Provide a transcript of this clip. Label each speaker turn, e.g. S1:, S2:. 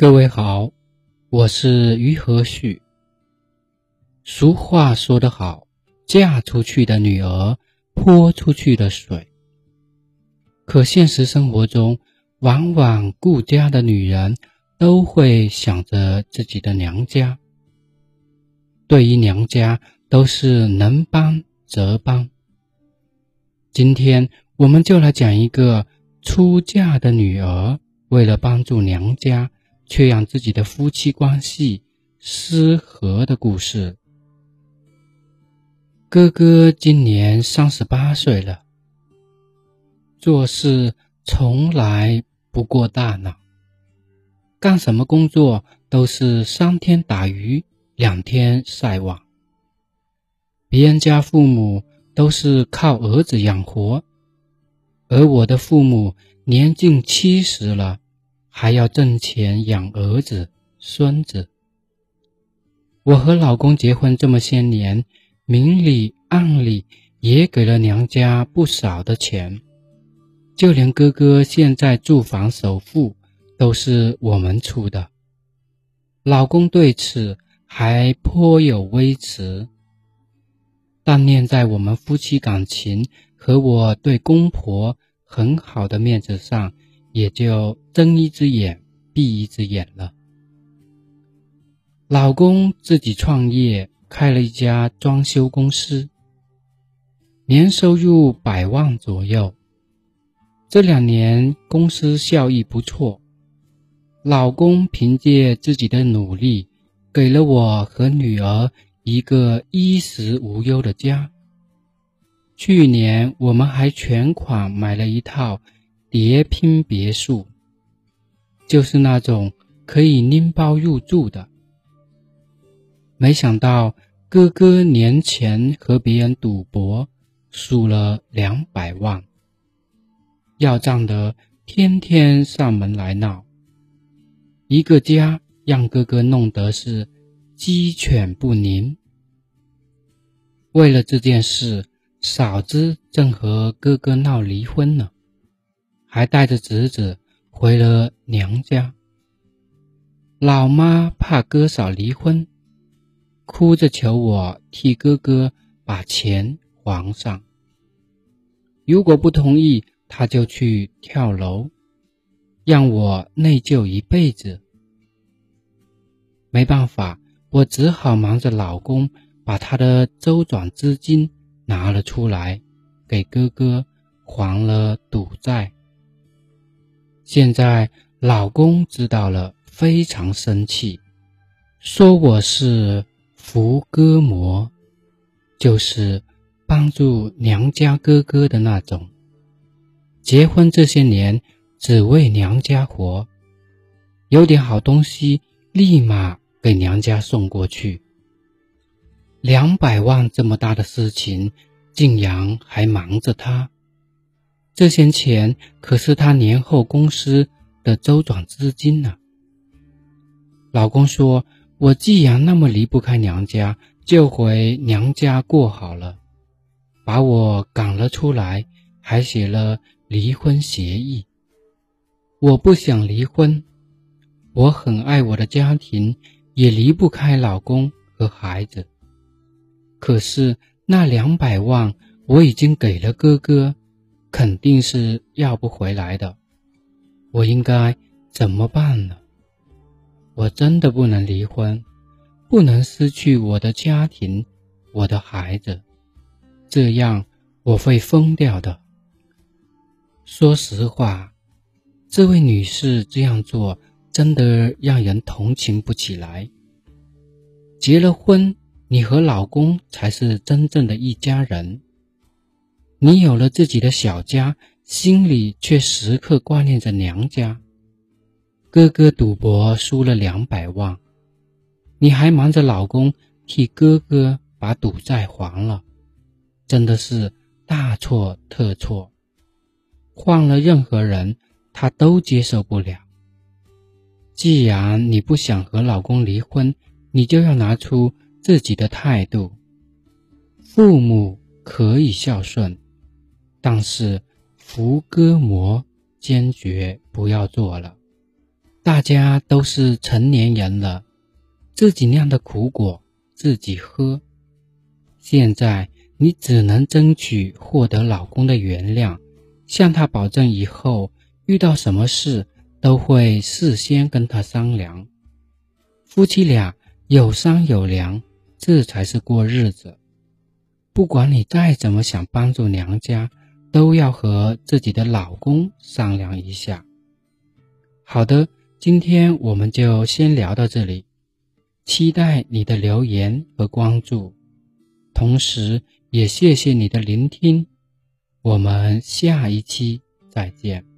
S1: 各位好，我是于和旭。俗话说得好，嫁出去的女儿泼出去的水。可现实生活中，往往顾家的女人都会想着自己的娘家，对于娘家都是能帮则帮。今天我们就来讲一个出嫁的女儿为了帮助娘家。却让自己的夫妻关系失和的故事。哥哥今年三十八岁了，做事从来不过大脑，干什么工作都是三天打鱼两天晒网。别人家父母都是靠儿子养活，而我的父母年近七十了。还要挣钱养儿子、孙子。我和老公结婚这么些年，明里暗里也给了娘家不少的钱，就连哥哥现在住房首付都是我们出的。老公对此还颇有微词，但念在我们夫妻感情和我对公婆很好的面子上。也就睁一只眼闭一只眼了。老公自己创业，开了一家装修公司，年收入百万左右。这两年公司效益不错，老公凭借自己的努力，给了我和女儿一个衣食无忧的家。去年我们还全款买了一套。叠拼别墅，就是那种可以拎包入住的。没想到哥哥年前和别人赌博，输了两百万，要账的天天上门来闹，一个家让哥哥弄得是鸡犬不宁。为了这件事，嫂子正和哥哥闹离婚呢。还带着侄子回了娘家。老妈怕哥嫂离婚，哭着求我替哥哥把钱还上。如果不同意，他就去跳楼，让我内疚一辈子。没办法，我只好忙着老公把他的周转资金拿了出来，给哥哥还了赌债。现在老公知道了，非常生气，说我是扶哥魔，就是帮助娘家哥哥的那种。结婚这些年，只为娘家活，有点好东西，立马给娘家送过去。两百万这么大的事情，竟然还瞒着他。这些钱可是他年后公司的周转资金呢。老公说：“我既然那么离不开娘家，就回娘家过好了。”把我赶了出来，还写了离婚协议。我不想离婚，我很爱我的家庭，也离不开老公和孩子。可是那两百万我已经给了哥哥。肯定是要不回来的，我应该怎么办呢？我真的不能离婚，不能失去我的家庭，我的孩子，这样我会疯掉的。说实话，这位女士这样做真的让人同情不起来。结了婚，你和老公才是真正的一家人。你有了自己的小家，心里却时刻挂念着娘家。哥哥赌博输了两百万，你还瞒着老公替哥哥把赌债还了，真的是大错特错。换了任何人，他都接受不了。既然你不想和老公离婚，你就要拿出自己的态度。父母可以孝顺。但是，福哥魔坚决不要做了。大家都是成年人了，自己酿的苦果自己喝。现在你只能争取获得老公的原谅，向他保证以后遇到什么事都会事先跟他商量。夫妻俩有商有量，这才是过日子。不管你再怎么想帮助娘家，都要和自己的老公商量一下。好的，今天我们就先聊到这里，期待你的留言和关注，同时也谢谢你的聆听。我们下一期再见。